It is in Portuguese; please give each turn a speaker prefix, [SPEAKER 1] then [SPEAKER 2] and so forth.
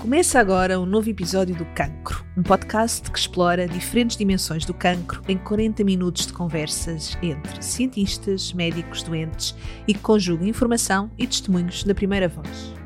[SPEAKER 1] Começa agora um novo episódio do Cancro, um podcast que explora diferentes dimensões do cancro em 40 minutos de conversas entre cientistas, médicos, doentes e que conjuga informação e testemunhos na primeira voz.